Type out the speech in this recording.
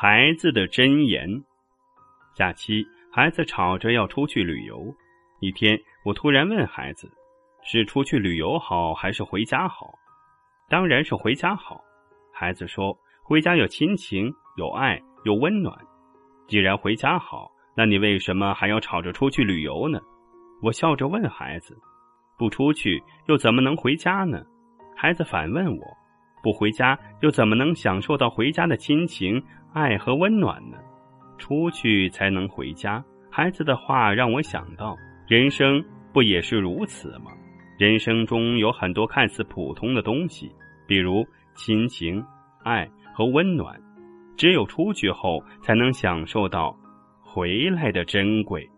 孩子的箴言。假期，孩子吵着要出去旅游。一天，我突然问孩子：“是出去旅游好，还是回家好？”“当然是回家好。”孩子说：“回家有亲情，有爱，有温暖。既然回家好，那你为什么还要吵着出去旅游呢？”我笑着问孩子：“不出去又怎么能回家呢？”孩子反问我：“不回家又怎么能享受到回家的亲情？”爱和温暖呢？出去才能回家。孩子的话让我想到，人生不也是如此吗？人生中有很多看似普通的东西，比如亲情、爱和温暖，只有出去后才能享受到回来的珍贵。